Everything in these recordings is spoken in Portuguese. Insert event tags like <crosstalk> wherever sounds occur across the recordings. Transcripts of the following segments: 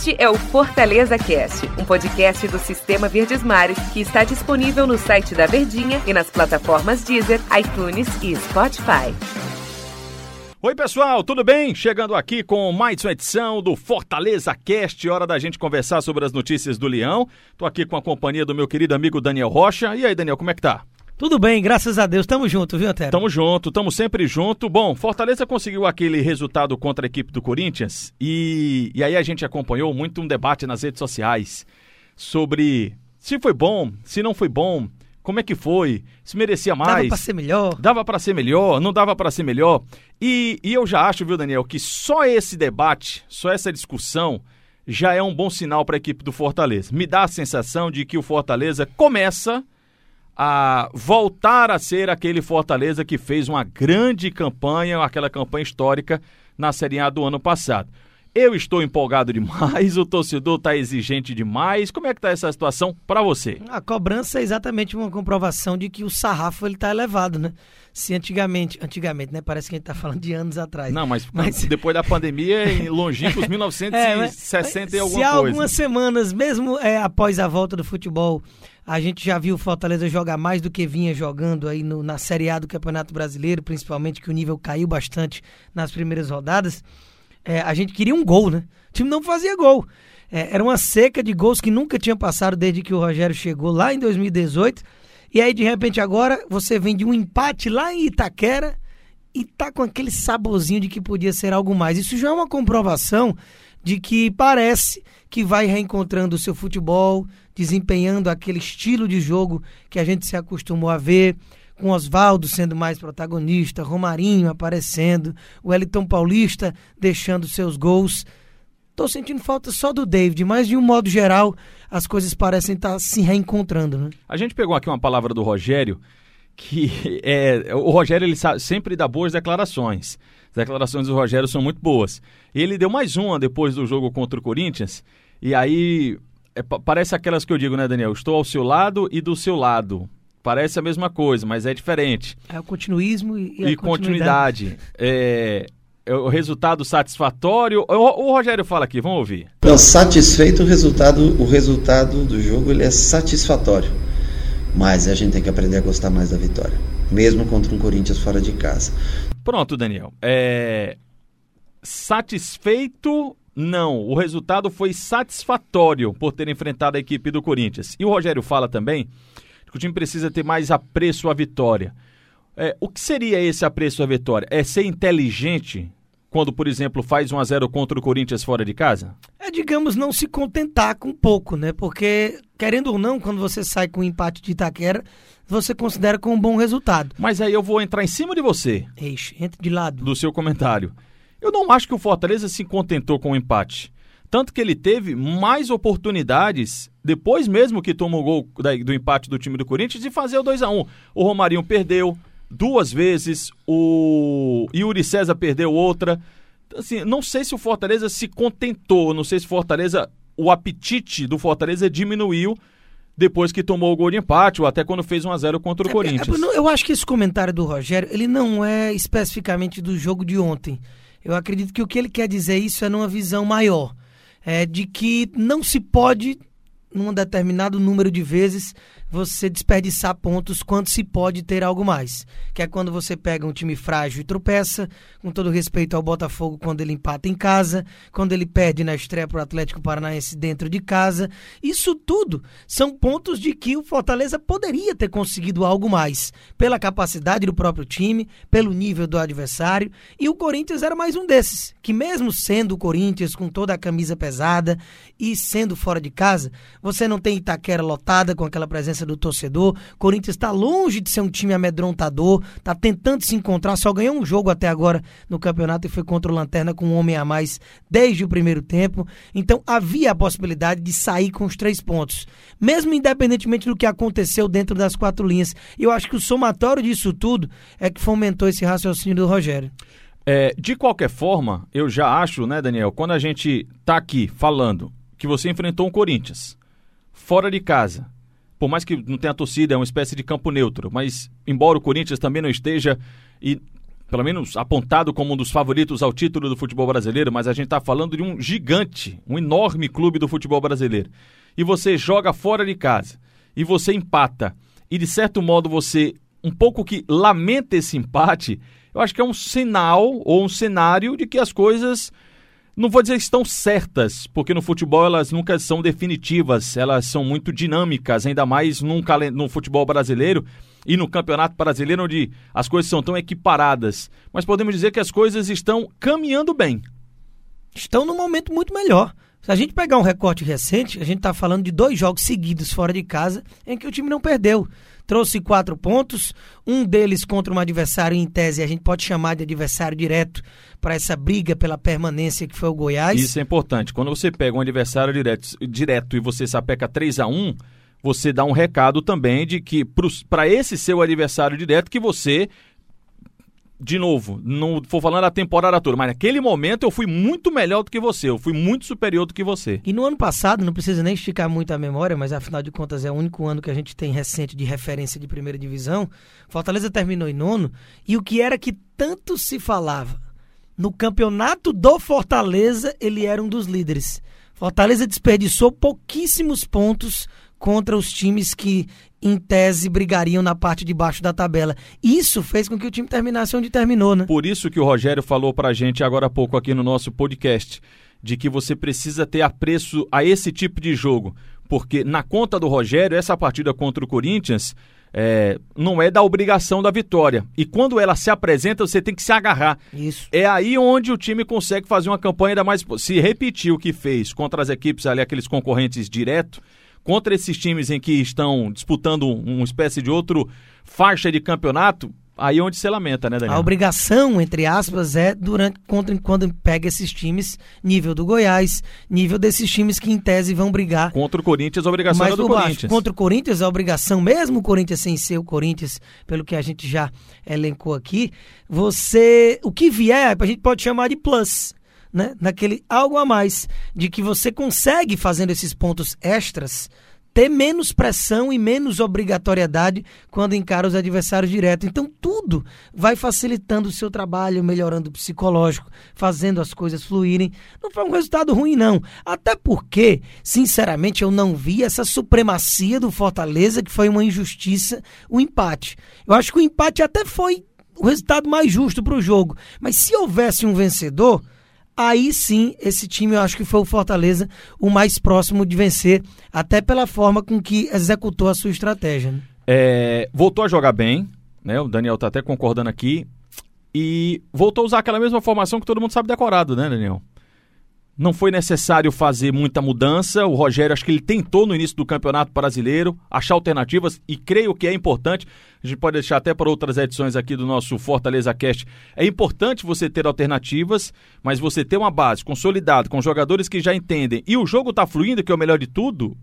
Este é o Fortaleza Cast, um podcast do Sistema Verdes Mares que está disponível no site da Verdinha e nas plataformas Deezer, iTunes e Spotify. Oi, pessoal, tudo bem? Chegando aqui com mais uma edição do Fortaleza Cast, hora da gente conversar sobre as notícias do Leão. Tô aqui com a companhia do meu querido amigo Daniel Rocha. E aí, Daniel, como é que tá? Tudo bem, graças a Deus. Tamo junto, viu, Antero? Tamo junto, tamo sempre junto. Bom, Fortaleza conseguiu aquele resultado contra a equipe do Corinthians e, e aí a gente acompanhou muito um debate nas redes sociais sobre se foi bom, se não foi bom, como é que foi, se merecia mais. Dava pra ser melhor. Dava pra ser melhor, não dava pra ser melhor. E, e eu já acho, viu, Daniel, que só esse debate, só essa discussão já é um bom sinal para a equipe do Fortaleza. Me dá a sensação de que o Fortaleza começa a voltar a ser aquele Fortaleza que fez uma grande campanha, aquela campanha histórica na Série A do ano passado. Eu estou empolgado demais, o torcedor está exigente demais. Como é que está essa situação para você? A cobrança é exatamente uma comprovação de que o sarrafo ele está elevado, né? Se antigamente, antigamente, né? Parece que a gente está falando de anos atrás. Não, mas, mas... <laughs> depois da pandemia, em longínquos 1960 <laughs> é, e alguma se coisa. Se algumas semanas, mesmo é, após a volta do futebol, a gente já viu o Fortaleza jogar mais do que vinha jogando aí no, na Série A do Campeonato Brasileiro, principalmente que o nível caiu bastante nas primeiras rodadas. É, a gente queria um gol, né? O time não fazia gol. É, era uma seca de gols que nunca tinha passado desde que o Rogério chegou lá em 2018. E aí, de repente, agora você vem de um empate lá em Itaquera e tá com aquele saborzinho de que podia ser algo mais. Isso já é uma comprovação de que parece que vai reencontrando o seu futebol, desempenhando aquele estilo de jogo que a gente se acostumou a ver, com Oswaldo sendo mais protagonista, Romarinho aparecendo, o Elton Paulista deixando seus gols. Tô sentindo falta só do David, mas de um modo geral as coisas parecem estar tá se reencontrando, né? A gente pegou aqui uma palavra do Rogério que é o Rogério ele sempre dá boas declarações. As declarações do Rogério são muito boas. Ele deu mais uma depois do jogo contra o Corinthians e aí é, parece aquelas que eu digo, né, Daniel? Estou ao seu lado e do seu lado. Parece a mesma coisa, mas é diferente. É o continuismo e, e, e continuidade. É, é, o resultado satisfatório. O, o, Rogério fala aqui, vamos ouvir. Não, satisfeito o resultado, o resultado do jogo ele é satisfatório. Mas a gente tem que aprender a gostar mais da vitória, mesmo contra um Corinthians fora de casa. Pronto, Daniel. É... Satisfeito não, o resultado foi satisfatório por ter enfrentado a equipe do Corinthians. E o Rogério fala também que o time precisa ter mais apreço à vitória. É, o que seria esse apreço à vitória? É ser inteligente quando, por exemplo, faz 1 a 0 contra o Corinthians fora de casa? É, digamos, não se contentar com pouco, né? Porque, querendo ou não, quando você sai com o um empate de Itaquera, você considera como um bom resultado. Mas aí eu vou entrar em cima de você. Eixe, entre de lado. Do seu comentário. Eu não acho que o Fortaleza se contentou com o empate. Tanto que ele teve mais oportunidades, depois mesmo que tomou o gol do empate do time do Corinthians, de fazer o 2 a 1 O Romarinho perdeu duas vezes, o Yuri César perdeu outra. Assim, não sei se o Fortaleza se contentou, não sei se o Fortaleza, o apetite do Fortaleza diminuiu depois que tomou o gol de empate ou até quando fez 1 a 0 contra o é, Corinthians. É, eu acho que esse comentário do Rogério, ele não é especificamente do jogo de ontem. Eu acredito que o que ele quer dizer isso é numa visão maior, é de que não se pode num determinado número de vezes você desperdiçar pontos quando se pode ter algo mais. Que é quando você pega um time frágil e tropeça, com todo respeito ao Botafogo quando ele empata em casa, quando ele perde na estreia para o Atlético Paranaense dentro de casa. Isso tudo são pontos de que o Fortaleza poderia ter conseguido algo mais, pela capacidade do próprio time, pelo nível do adversário, e o Corinthians era mais um desses, que mesmo sendo o Corinthians com toda a camisa pesada e sendo fora de casa, você não tem Itaquera lotada com aquela presença do torcedor. Corinthians está longe de ser um time amedrontador, está tentando se encontrar, só ganhou um jogo até agora no campeonato e foi contra o Lanterna com um homem a mais desde o primeiro tempo. Então havia a possibilidade de sair com os três pontos, mesmo independentemente do que aconteceu dentro das quatro linhas. Eu acho que o somatório disso tudo é que fomentou esse raciocínio do Rogério. É, de qualquer forma, eu já acho, né, Daniel, quando a gente tá aqui falando que você enfrentou um Corinthians fora de casa, por mais que não tenha torcida, é uma espécie de campo neutro, mas embora o Corinthians também não esteja e pelo menos apontado como um dos favoritos ao título do futebol brasileiro, mas a gente está falando de um gigante, um enorme clube do futebol brasileiro. E você joga fora de casa, e você empata, e de certo modo você um pouco que lamenta esse empate, eu acho que é um sinal ou um cenário de que as coisas não vou dizer que estão certas, porque no futebol elas nunca são definitivas, elas são muito dinâmicas, ainda mais num, no futebol brasileiro e no campeonato brasileiro, onde as coisas são tão equiparadas. Mas podemos dizer que as coisas estão caminhando bem. Estão num momento muito melhor. Se a gente pegar um recorte recente, a gente está falando de dois jogos seguidos fora de casa em que o time não perdeu. Trouxe quatro pontos, um deles contra um adversário em tese, a gente pode chamar de adversário direto para essa briga pela permanência que foi o Goiás. Isso é importante. Quando você pega um adversário direto, direto e você sapeca 3 a 1 você dá um recado também de que para esse seu adversário direto que você de novo, não vou falando a temporada toda, mas naquele momento eu fui muito melhor do que você, eu fui muito superior do que você. E no ano passado, não precisa nem esticar muito a memória, mas afinal de contas é o único ano que a gente tem recente de referência de primeira divisão. Fortaleza terminou em nono, e o que era que tanto se falava? No campeonato do Fortaleza, ele era um dos líderes. Fortaleza desperdiçou pouquíssimos pontos contra os times que, em tese, brigariam na parte de baixo da tabela. Isso fez com que o time terminasse onde terminou, né? Por isso que o Rogério falou pra gente agora há pouco aqui no nosso podcast, de que você precisa ter apreço a esse tipo de jogo. Porque na conta do Rogério, essa partida contra o Corinthians é, não é da obrigação da vitória. E quando ela se apresenta, você tem que se agarrar. Isso. É aí onde o time consegue fazer uma campanha ainda mais. Se repetir o que fez contra as equipes ali, aqueles concorrentes direto, contra esses times em que estão disputando uma espécie de outro faixa de campeonato, aí é onde se lamenta, né, Daniel? A obrigação, entre aspas, é durante quando, quando pega esses times, nível do Goiás, nível desses times que em tese vão brigar. Contra o Corinthians, a obrigação é do baixo. Corinthians. Contra o Corinthians, a obrigação, mesmo o Corinthians sem ser o Corinthians, pelo que a gente já elencou aqui, você, o que vier, a gente pode chamar de plus né, naquele algo a mais, de que você consegue, fazendo esses pontos extras, ter menos pressão e menos obrigatoriedade quando encara os adversários diretos. Então, tudo vai facilitando o seu trabalho, melhorando o psicológico, fazendo as coisas fluírem. Não foi um resultado ruim, não. Até porque, sinceramente, eu não vi essa supremacia do Fortaleza, que foi uma injustiça, o empate. Eu acho que o empate até foi o resultado mais justo para o jogo. Mas se houvesse um vencedor aí sim esse time eu acho que foi o Fortaleza o mais próximo de vencer, até pela forma com que executou a sua estratégia. Né? É, voltou a jogar bem, né? O Daniel tá até concordando aqui. E voltou a usar aquela mesma formação que todo mundo sabe decorado, né, Daniel? Não foi necessário fazer muita mudança. O Rogério, acho que ele tentou no início do Campeonato Brasileiro achar alternativas e creio que é importante. A gente pode deixar até para outras edições aqui do nosso Fortaleza Cast. É importante você ter alternativas, mas você ter uma base consolidada, com jogadores que já entendem e o jogo está fluindo, que é o melhor de tudo,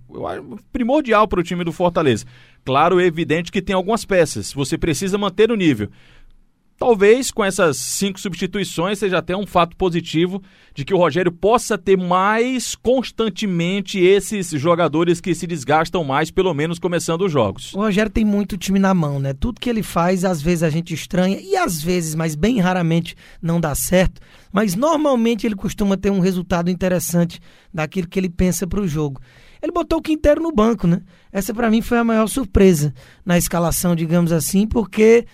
primordial para o time do Fortaleza. Claro, é evidente que tem algumas peças. Você precisa manter o nível. Talvez com essas cinco substituições seja até um fato positivo de que o Rogério possa ter mais constantemente esses jogadores que se desgastam mais, pelo menos começando os jogos. O Rogério tem muito time na mão, né? Tudo que ele faz, às vezes a gente estranha e às vezes, mas bem raramente, não dá certo. Mas normalmente ele costuma ter um resultado interessante daquilo que ele pensa para o jogo. Ele botou o Quinteiro no banco, né? Essa para mim foi a maior surpresa na escalação, digamos assim, porque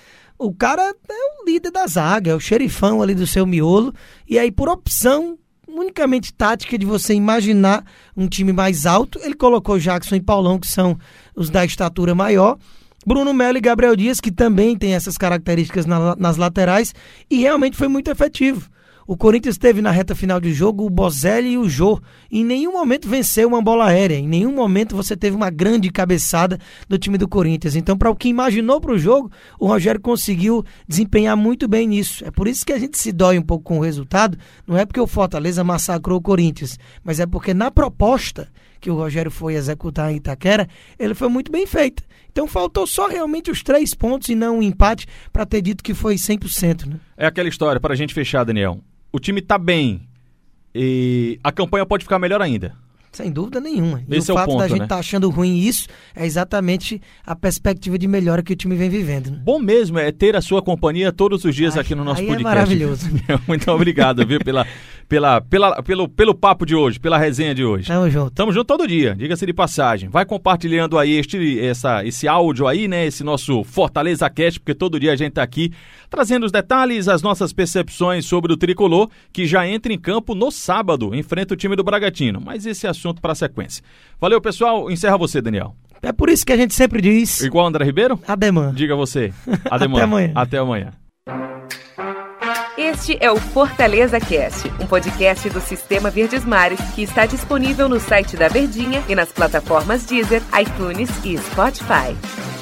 o cara é o líder da zaga, é o xerifão ali do seu miolo. E aí, por opção unicamente tática de você imaginar um time mais alto, ele colocou Jackson e Paulão, que são os da estatura maior. Bruno Melo e Gabriel Dias, que também tem essas características na, nas laterais, e realmente foi muito efetivo. O Corinthians teve na reta final de jogo o Bozelli e o Jô. Em nenhum momento venceu uma bola aérea. Em nenhum momento você teve uma grande cabeçada do time do Corinthians. Então, para o que imaginou para o jogo, o Rogério conseguiu desempenhar muito bem nisso. É por isso que a gente se dói um pouco com o resultado. Não é porque o Fortaleza massacrou o Corinthians, mas é porque na proposta que o Rogério foi executar em Itaquera, ele foi muito bem feito. Então faltou só realmente os três pontos e não um empate para ter dito que foi 100%. Né? É aquela história, para a gente fechar, Daniel o time está bem e a campanha pode ficar melhor ainda. Sem dúvida nenhuma. E Esse o é o fato ponto, da gente né? estar achando ruim isso é exatamente a perspectiva de melhora que o time vem vivendo. né? Bom mesmo é ter a sua companhia todos os dias Ai, aqui no nosso é podcast. maravilhoso. <laughs> Muito obrigado, viu, pela, pela, pela, pelo, pelo papo de hoje, pela resenha de hoje. Tamo junto. Tamo junto todo dia, diga-se de passagem. Vai compartilhando aí este, essa, esse áudio aí, né? Esse nosso Fortaleza Cast, porque todo dia a gente tá aqui trazendo os detalhes, as nossas percepções sobre o tricolor, que já entra em campo no sábado, enfrenta o time do Bragantino. Mas esse é assunto para sequência. Valeu, pessoal. Encerra você, Daniel. É por isso que a gente sempre diz Igual André Ribeiro? ademã. Diga você. <laughs> Até amanhã. Até amanhã. Este é o Fortaleza Cast, um podcast do Sistema Verdes Mares que está disponível no site da Verdinha e nas plataformas Deezer, iTunes e Spotify.